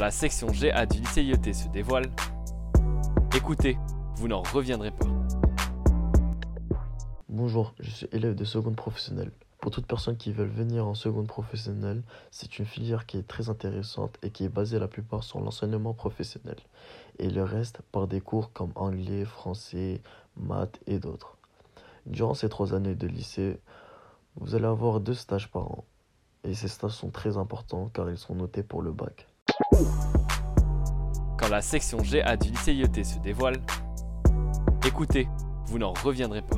La section GA du lycée IET se dévoile, écoutez, vous n'en reviendrez pas. Bonjour, je suis élève de seconde professionnelle. Pour toute personne qui veut venir en seconde professionnelle, c'est une filière qui est très intéressante et qui est basée la plupart sur l'enseignement professionnel. Et le reste par des cours comme anglais, français, maths et d'autres. Durant ces trois années de lycée, vous allez avoir deux stages par an. Et ces stages sont très importants car ils sont notés pour le bac. Quand la section GA du lycée IET se dévoile, écoutez, vous n'en reviendrez pas.